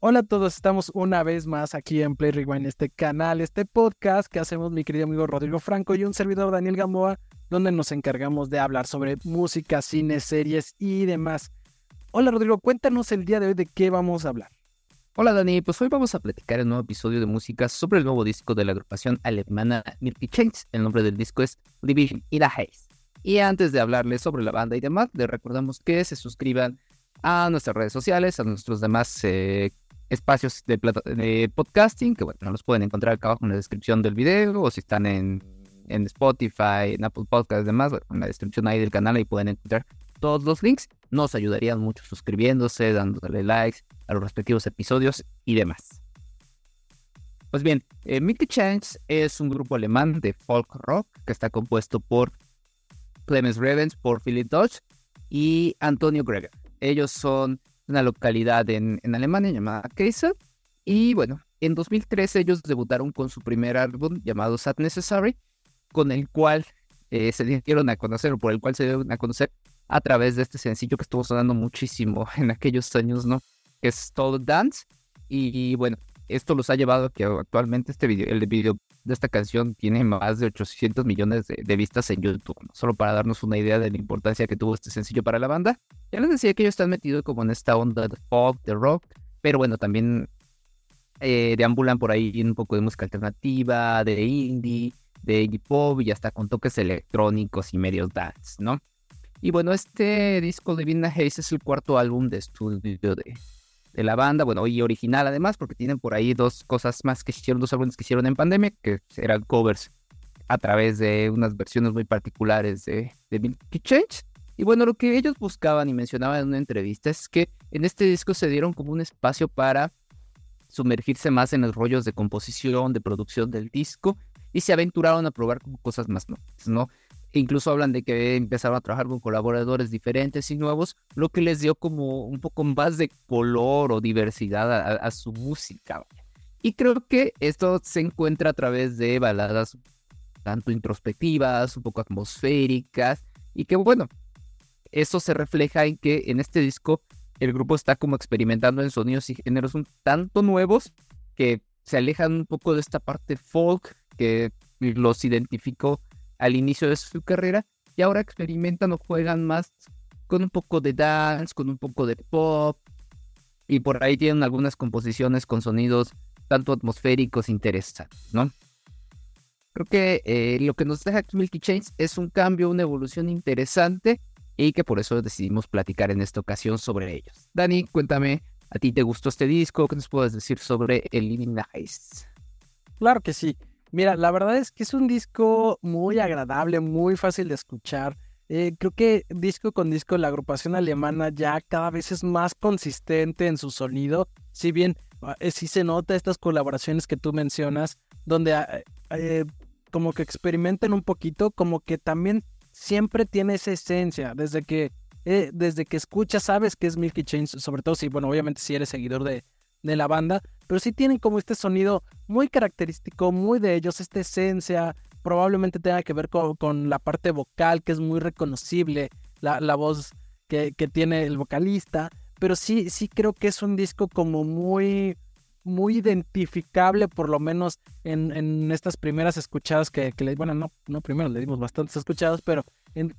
Hola a todos, estamos una vez más aquí en Play Rewind, este canal, este podcast que hacemos mi querido amigo Rodrigo Franco y un servidor Daniel Gamboa, donde nos encargamos de hablar sobre música, cine, series y demás. Hola Rodrigo, cuéntanos el día de hoy de qué vamos a hablar. Hola Dani, pues hoy vamos a platicar el nuevo episodio de música sobre el nuevo disco de la agrupación alemana Milky Chains. El nombre del disco es Division in a Haze. Y antes de hablarles sobre la banda y demás, les recordamos que se suscriban a nuestras redes sociales, a nuestros demás eh, espacios de, podcasting, que bueno, los pueden encontrar acá abajo en la descripción del video, o si están en, en Spotify, en Apple Podcasts y demás, en la descripción ahí del canal ahí pueden encontrar todos los links. Nos ayudarían mucho suscribiéndose, dándole likes a los respectivos episodios y demás. Pues bien, eh, Mickey Chance es un grupo alemán de folk rock que está compuesto por Clemens Revens, por Philip Dodge y Antonio Greger. Ellos son una localidad en, Alemania llamada Kaiser. Y bueno, en 2013 ellos debutaron con su primer álbum llamado Sad Necessary, con el cual eh, se dieron a conocer, o por el cual se dieron a conocer a través de este sencillo que estuvo sonando muchísimo en aquellos años, ¿no? Que es Todo Dance. Y, bueno, esto los ha llevado a que actualmente este video, el video de esta canción tiene más de 800 millones de, vistas en YouTube, solo para darnos una idea de la importancia que tuvo este sencillo para la banda. Ya les decía que ellos están metidos como en esta onda de folk, de rock, pero bueno, también eh, deambulan por ahí un poco de música alternativa, de indie, de indie pop y hasta con toques electrónicos y medios dance, ¿no? Y bueno, este disco de Vina Hayes es el cuarto álbum de estudio de, de la banda, bueno, y original además, porque tienen por ahí dos cosas más que hicieron, dos álbumes que hicieron en pandemia, que eran covers a través de unas versiones muy particulares de, de Milky Change. Y bueno, lo que ellos buscaban y mencionaban en una entrevista es que en este disco se dieron como un espacio para sumergirse más en los rollos de composición, de producción del disco, y se aventuraron a probar cosas más nuevas, ¿no? incluso hablan de que empezaron a trabajar con colaboradores diferentes y nuevos, lo que les dio como un poco más de color o diversidad a, su música. Y creo que esto se encuentra a través de baladas tanto introspectivas, un poco atmosféricas, y que bueno, eso se refleja en que en este disco el grupo está como experimentando en sonidos y géneros un tanto nuevos que se alejan un poco de esta parte folk que los identificó al inicio de su carrera y ahora experimentan o juegan más con un poco de dance, con un poco de pop y por ahí tienen algunas composiciones con sonidos tanto atmosféricos interesantes, ¿no? Creo que eh, lo que nos deja aquí Milky Chains es un cambio, una evolución interesante y que por eso decidimos platicar en esta ocasión sobre ellos. Dani, cuéntame, ¿a ti te gustó este disco? ¿Qué nos puedes decir sobre el Living Nice? Claro que sí. Mira, la verdad es que es un disco muy agradable, muy fácil de escuchar. Eh, creo que disco con disco la agrupación alemana ya cada vez es más consistente en su sonido. Si bien ah, eh, sí se nota estas colaboraciones que tú mencionas, donde ah, eh, como que experimentan un poquito, como que también siempre tiene esa esencia. Desde que, desde que escuchas, sabes que es Milky Chains, sobre todo si, bueno, obviamente si eres seguidor de, de la banda, pero sí tienen como este sonido muy característico, muy de ellos, esta esencia, probablemente tenga que ver con, la parte vocal que es muy reconocible, la, voz que, tiene el vocalista, pero sí, sí creo que es un disco como muy, muy identificable, por lo menos en, estas primeras escuchadas que, le, bueno, no, no primero le dimos bastantes escuchadas, pero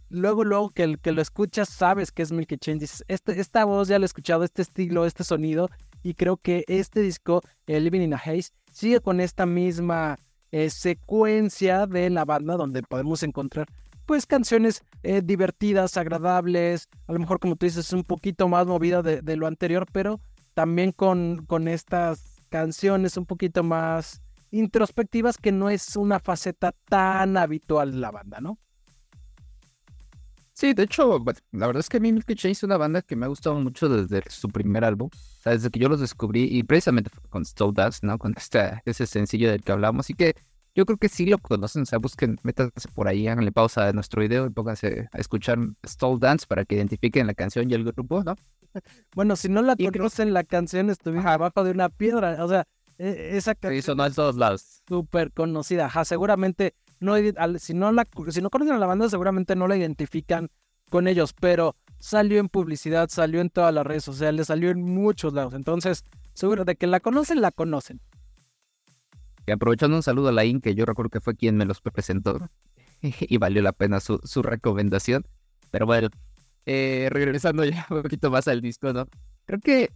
luego, luego que, que lo escuchas, sabes que es Milky Change, este, esta voz ya lo he escuchado, este estilo, este sonido, y creo que este disco, Living in a Haze, sigue con esta misma eh, secuencia de la banda donde podemos encontrar pues canciones eh, divertidas, agradables, a lo mejor como tú dices un poquito más movida de, lo anterior, pero también con, con estas canciones un poquito más introspectivas que no es una faceta tan habitual de la banda, ¿no? Sí, de hecho, la verdad es que a mí Milky Chains es una banda que me ha gustado mucho desde su primer álbum. O sea, desde que yo los descubrí, y precisamente con Dance, ¿no? Con este, ese sencillo del que hablamos. Así que yo creo que sí lo conocen. O sea, busquen, métanse por ahí, háganle pausa a nuestro video y pónganse a escuchar Stole Dance para que identifiquen la canción y el grupo, ¿no? Bueno, si no la conocen, la canción estuvo abajo de una piedra. O sea, e, esa canción. Sí, sonó en todos lados. Súper conocida. Ajá, seguramente no, si, no la, si no conocen a la banda, seguramente no la identifican con ellos, pero salió en publicidad, salió en todas las redes sociales, salió en muchos lados. Entonces, seguro de que la conocen, la conocen. Y aprovechando un saludo a la que yo recuerdo que fue quien me los presentó y valió la pena su, su recomendación. Pero bueno, eh, regresando ya un poquito más al disco, ¿no? Creo que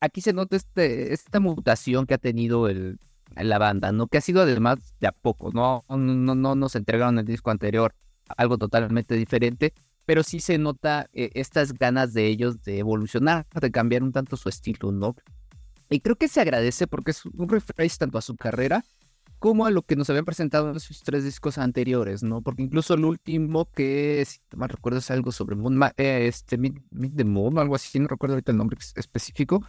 aquí se nota este, esta mutación que ha tenido el, la banda, ¿no? Que ha sido además de a poco, ¿no? No, no, nos entregaron el disco anterior algo totalmente diferente, pero sí se nota eh, estas ganas de ellos de evolucionar, de cambiar un tanto su estilo, ¿no? Y creo que se agradece porque es un refresh tanto a su carrera como a lo que nos habían presentado en sus tres discos anteriores, ¿no? Porque incluso el último, que si no me recuerdo es algo sobre Moon, eh, este, Meet, the Moon algo así, no recuerdo ahorita el nombre específico,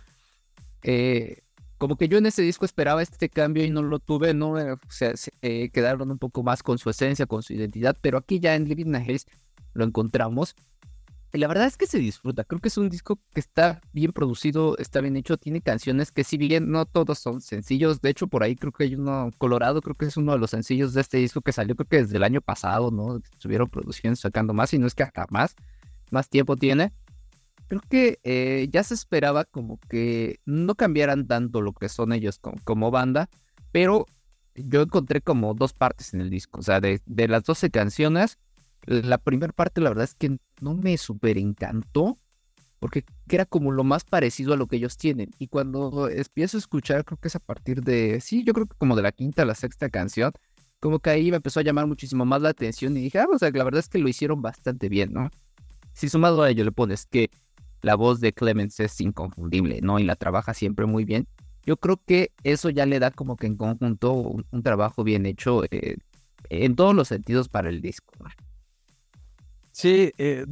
eh, como que yo en ese disco esperaba este cambio y no lo tuve, ¿no? Eh, o sea, se, quedaron un poco más con su esencia, con su identidad, pero aquí ya en Living a Haze lo encontramos la verdad es que se disfruta. Creo que es un disco que está bien producido, está bien hecho, tiene canciones que si bien no todos son sencillos, de hecho por ahí creo que hay uno, Colorado creo que es uno de los sencillos de este disco que salió creo que desde el año pasado, ¿no? Estuvieron produciendo, sacando más y no es que hasta más, más tiempo tiene. Creo que eh, ya se esperaba como que no cambiaran tanto lo que son ellos como, como banda, pero yo encontré como dos partes en el disco, o sea, de, de las 12 canciones, la primera parte, la verdad es que no me súper encantó, porque era como lo más parecido a lo que ellos tienen. Y cuando empiezo a escuchar, creo que es a partir de, sí, yo creo que como de la quinta a la sexta canción, como que ahí me empezó a llamar muchísimo más la atención y dije, ah, o sea, la verdad es que lo hicieron bastante bien, ¿no? Si sumado a ello le pones que la voz de Clemens es inconfundible, ¿no? Y la trabaja siempre muy bien. Yo creo que eso ya le da como que en conjunto un, trabajo bien hecho eh, en todos los sentidos para el disco. ¿no? Sí, eh,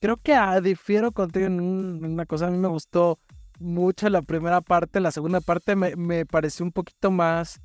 creo que ah, difiero contigo en, una cosa. A mí me gustó mucho la primera parte. La segunda parte me, pareció un poquito más,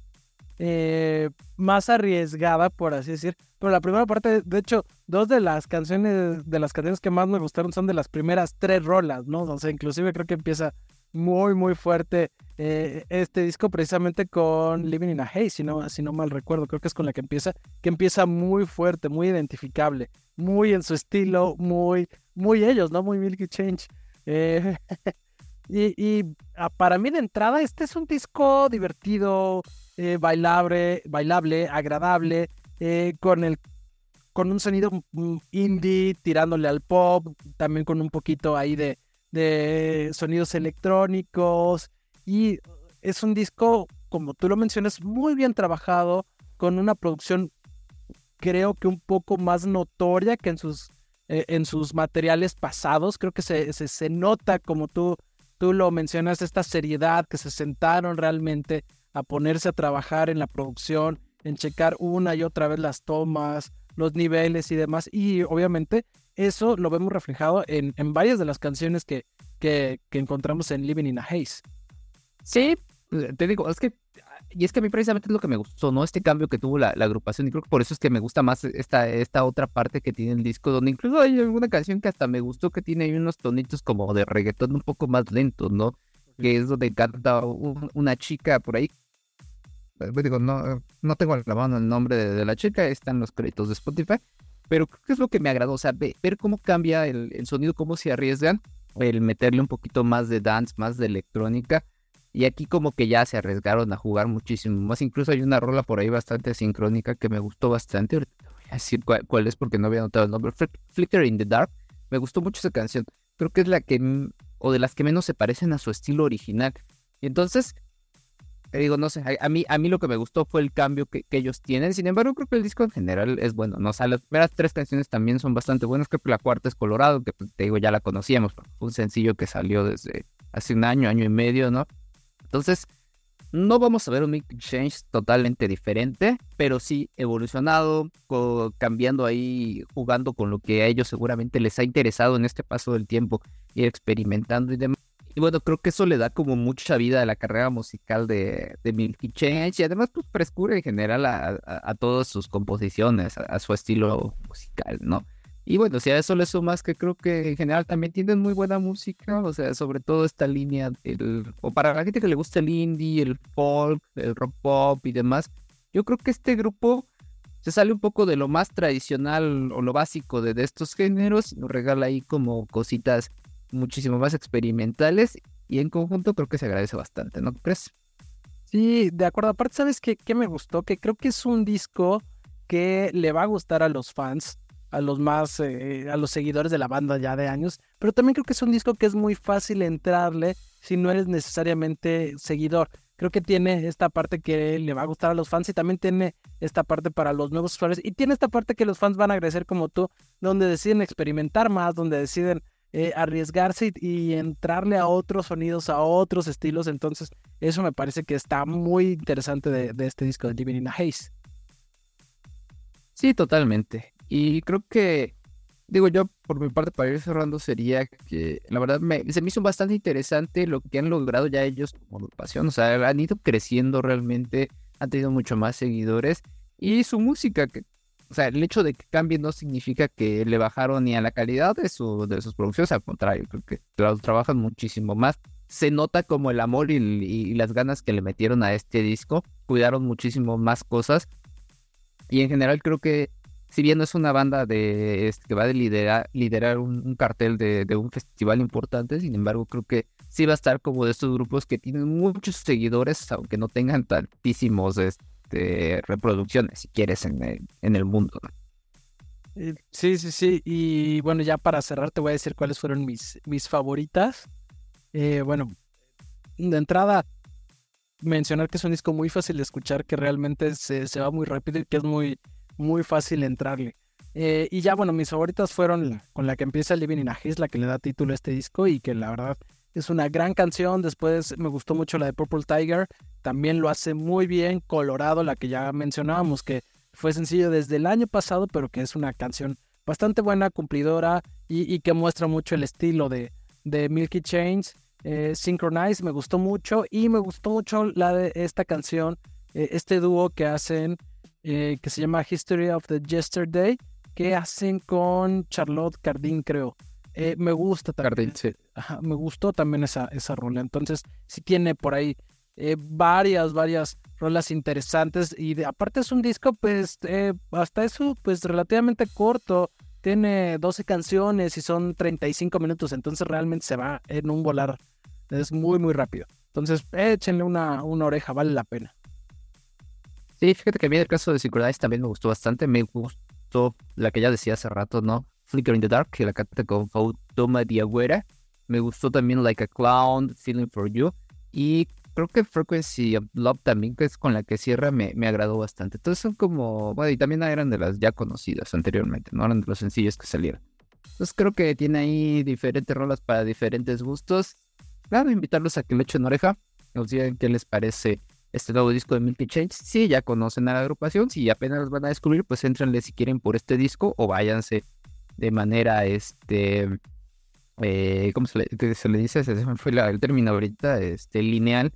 eh, más arriesgada, por así decir. Pero la primera parte, de hecho, dos de las canciones, de las canciones que más me gustaron son de las primeras tres rolas, ¿no? O sea, inclusive creo que empieza muy, muy fuerte eh, este disco precisamente con Living in a Haze, si no, si no mal recuerdo, creo que es con la que empieza, que empieza muy fuerte, muy identificable muy en su estilo, muy, muy ellos, ¿no? Muy Milky Change. Eh, y, ah, para mí de entrada, este es un disco divertido, eh, bailable, bailable, agradable, con el con un sonido indie tirándole al pop, también con un poquito ahí de, de sonidos electrónicos. Y es un disco, como tú lo mencionas, muy bien trabajado, con una producción creo que un poco más notoria que en sus, eh, en sus materiales pasados. Creo que se, se, nota, como tú, tú lo mencionas, esta seriedad, que se sentaron realmente a ponerse a trabajar en la producción, en checar una y otra vez las tomas, los niveles y demás. Y obviamente eso lo vemos reflejado en, en varias de las canciones que, que, que encontramos en Living in a Haze. Sí, te digo, es que y es que a mí precisamente es lo que me gustó, ¿no? Este cambio que tuvo la, agrupación. Y creo que por eso es que me gusta más esta, esta otra parte que tiene el disco, donde incluso hay alguna canción que hasta me gustó que tiene ahí unos tonitos como de reggaetón un poco más lentos, ¿no? Que es donde canta una chica por ahí. Eh, digo, no, no tengo la mano el nombre de, la chica, están los créditos de Spotify. Pero creo que es lo que me agradó, o sea, ver, cómo cambia el, el sonido, cómo se arriesgan, el meterle un poquito más de dance, más de electrónica y aquí como que ya se arriesgaron a jugar muchísimo más. Incluso hay una rola por ahí bastante sincrónica que me gustó bastante. voy a decir cuál, es porque no había notado el nombre. Flicker in the Dark. Me gustó mucho esa canción. Creo que es la que, o de las que menos se parecen a su estilo original. Y entonces, digo, no sé, a, mí, a mí lo que me gustó fue el cambio que, ellos tienen. Sin embargo, creo que el disco en general es bueno. ¿no? O las primeras tres canciones también son bastante buenas. Creo que la cuarta es Colorado, que pues, te digo, ya la conocíamos. Un sencillo que salió desde hace un año, año y medio, ¿no? Entonces, no vamos a ver un Mick Change totalmente diferente, pero sí evolucionado, cambiando ahí, jugando con lo que a ellos seguramente les ha interesado en este paso del tiempo, ir experimentando y demás. Y bueno, creo que eso le da como mucha vida a la carrera musical de, de Milky Change y además pues frescura en general a, todas sus composiciones, a, su estilo musical, ¿no? Y bueno, si a eso le sumas que creo que en general también tienen muy buena música, o sea, sobre todo esta línea, o para la gente que le gusta el indie, el folk, el rock pop y demás, yo creo que este grupo se sale un poco de lo más tradicional o lo básico de, estos géneros, nos regala ahí como cositas muchísimo más experimentales y en conjunto creo que se agradece bastante, ¿no crees? Sí, de acuerdo. Aparte, ¿sabes qué, qué me gustó? Que creo que es un disco que le va a gustar a los fans, a los más, eh, a los seguidores de la banda ya de años, pero también creo que es un disco que es muy fácil entrarle si no eres necesariamente seguidor. Creo que tiene esta parte que le va a gustar a los fans y también tiene esta parte para los nuevos usuarios y tiene esta parte que los fans van a agradecer como tú, donde deciden experimentar más, donde deciden eh, arriesgarse y, entrarle a otros sonidos, a otros estilos. Entonces, eso me parece que está muy interesante de, este disco de Living in a Haze. Sí, totalmente. Y creo que, digo yo, por mi parte, para ir cerrando, sería que la verdad me, se me hizo bastante interesante lo que han logrado ya ellos como pasión. O sea, han ido creciendo realmente, han tenido mucho más seguidores. Y su música, que o sea, el hecho de que cambie no significa que le bajaron ni a la calidad de, su, de sus producciones, al contrario, creo que trabajan muchísimo más. Se nota como el amor y, las ganas que le metieron a este disco, cuidaron muchísimo más cosas. Y en general creo que, si bien no es una banda de, este, que va a liderar, liderar un, cartel de, de, un festival importante, sin embargo creo que sí va a estar como de estos grupos que tienen muchos seguidores, aunque no tengan tantísimos este, este, reproducciones, si quieres, en el, en el mundo. Eh, sí, sí, sí. Y bueno, ya para cerrar te voy a decir cuáles fueron mis, mis favoritas. Eh, bueno, de entrada, mencionar que es un disco muy fácil de escuchar, que realmente se, se va muy rápido y que es muy, muy fácil entrarle. Eh, y ya, bueno, mis favoritas fueron con la que empieza Living in a Haze, la que le da título a este disco y que la verdad es una gran canción. Después me gustó mucho la de Purple Tiger. También lo hace muy bien. Colorado, la que ya mencionábamos, que fue sencillo desde el año pasado, pero que es una canción bastante buena, cumplidora y, que muestra mucho el estilo de, Milky Chains. Eh, Synchronize me gustó mucho y me gustó mucho la de esta canción, eh, este dúo que hacen, eh, que se llama History of the Yesterday, que hacen con Charlotte Cardin, creo. Eh, me gusta también. me gustó también esa, esa rola. Entonces, sí tiene por ahí eh, varias, varias rolas interesantes. Y de, aparte es un disco, pues, eh, hasta eso, pues, relativamente corto. Tiene 12 canciones y son 35 minutos. Entonces, realmente se va en un volar. Es muy, muy rápido. Entonces, échenle una, una oreja, vale la pena. Sí, fíjate que a mí el caso de Synchronize también me gustó bastante. Me gustó la que ya decía hace rato, ¿no? Flicker in the Dark, que la canta con Fautoma Diagüera. Me gustó también Like a Clown, Feeling for You. Y creo que Frequency of Love también, que es con la que cierra, me, me agradó bastante. Entonces son como, bueno, y también eran de las ya conocidas anteriormente, no eran de los sencillos que salieron. Entonces creo que tiene ahí diferentes rolas para diferentes gustos. Claro, invitarlos a que le echen oreja, nos digan qué les parece este nuevo disco de Milky Change. Si ya conocen a la agrupación, si apenas los van a descubrir, pues entrenle si quieren por este disco o váyanse de manera, este, eh, ¿cómo se le, se le dice? Fue el término ahorita, este, lineal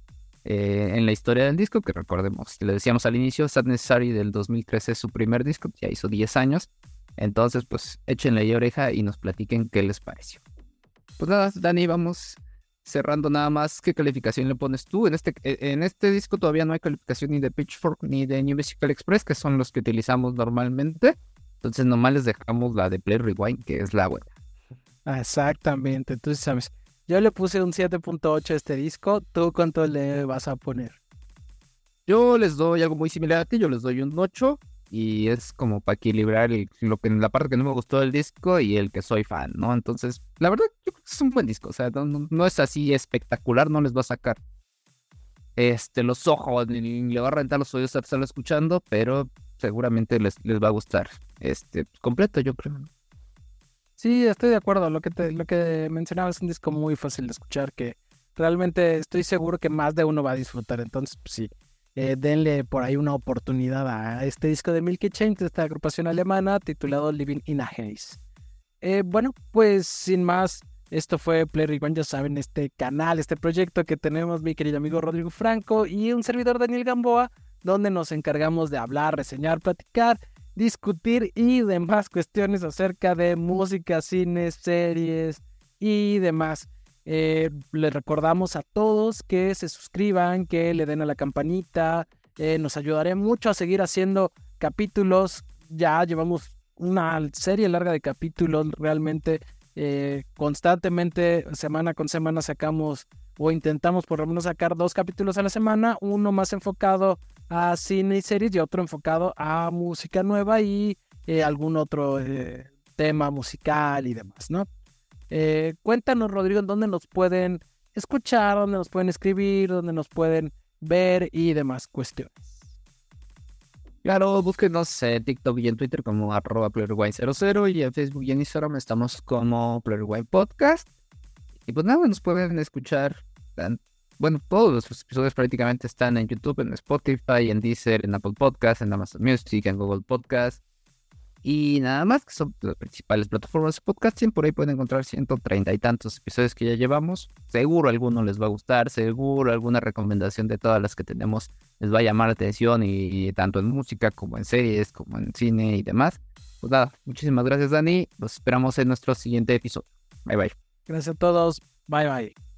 eh, en la historia del disco, que recordemos, le decíamos al inicio, Sad Necessary del 2013 es su primer disco, ya hizo 10 años, entonces pues échenle ahí oreja y nos platiquen qué les pareció. Pues nada, Dani, vamos cerrando nada más, ¿qué calificación le pones tú? En este, e, en este disco todavía no hay calificación ni de Pitchfork ni de New Musical Express, que son los que utilizamos normalmente. Entonces nomás les dejamos la de Play Rewind, que es la buena. Exactamente, entonces sabes. Yo le puse un 7.8 a este disco. ¿Tú cuánto le vas a poner? Yo les doy algo muy similar a ti, yo les doy un 8 y es como para equilibrar lo que, la parte que no me gustó del disco y el que soy fan, ¿no? Entonces, la verdad, yo creo que es un buen disco, o sea, no, es así espectacular, no les va a sacar este, los ojos, ni, le va a rentar los oídos a estarlo escuchando, pero seguramente les, les va a gustar este completo, yo creo. Sí, estoy de acuerdo. Lo que te, lo que mencionaba es un disco muy fácil de escuchar que realmente estoy seguro que más de uno va a disfrutar. Entonces, pues sí, eh, denle por ahí una oportunidad a este disco de Milky Chains de esta agrupación alemana titulado Living in a Haze. Eh, bueno, pues sin más, esto fue Play Rewind, ya saben, este canal, este proyecto que tenemos mi querido amigo Rodrigo Franco y un servidor Daniel Gamboa, donde nos encargamos de hablar, reseñar, platicar discutir y demás cuestiones acerca de música, cine, series y demás. Eh, les recordamos a todos que se suscriban, que le den a la campanita. Eh, nos ayudaré mucho a seguir haciendo capítulos. Ya llevamos una serie larga de capítulos realmente Eh, constantemente, semana con semana, sacamos o intentamos por lo menos sacar dos capítulos a la semana, uno más enfocado a cine y series y otro enfocado a música nueva y eh, algún otro eh, tema musical y demás, ¿no? cuéntanos, Rodrigo, en dónde nos pueden escuchar, dónde nos pueden escribir, dónde nos pueden ver y demás cuestiones. Claro, búsquenos en TikTok y en Twitter como arroba PlayerWine00 y en Facebook y en Instagram estamos como PlayerWine Podcast. Y pues nada, nos pueden escuchar. Bueno, todos los episodios prácticamente están en YouTube, en Spotify, en Deezer, en Apple Podcast, en Amazon Music, en Google Podcast. Y nada más, que son las principales plataformas de podcasting. Por ahí pueden encontrar 130 y tantos episodios que ya llevamos. Seguro alguno les va a gustar, seguro alguna recomendación de todas las que tenemos les va a llamar la atención. Y, tanto en música como en series, como en cine y demás. Pues nada, muchísimas gracias, Dani. Los esperamos en nuestro siguiente episodio. Bye bye. Gracias a todos. Bye bye.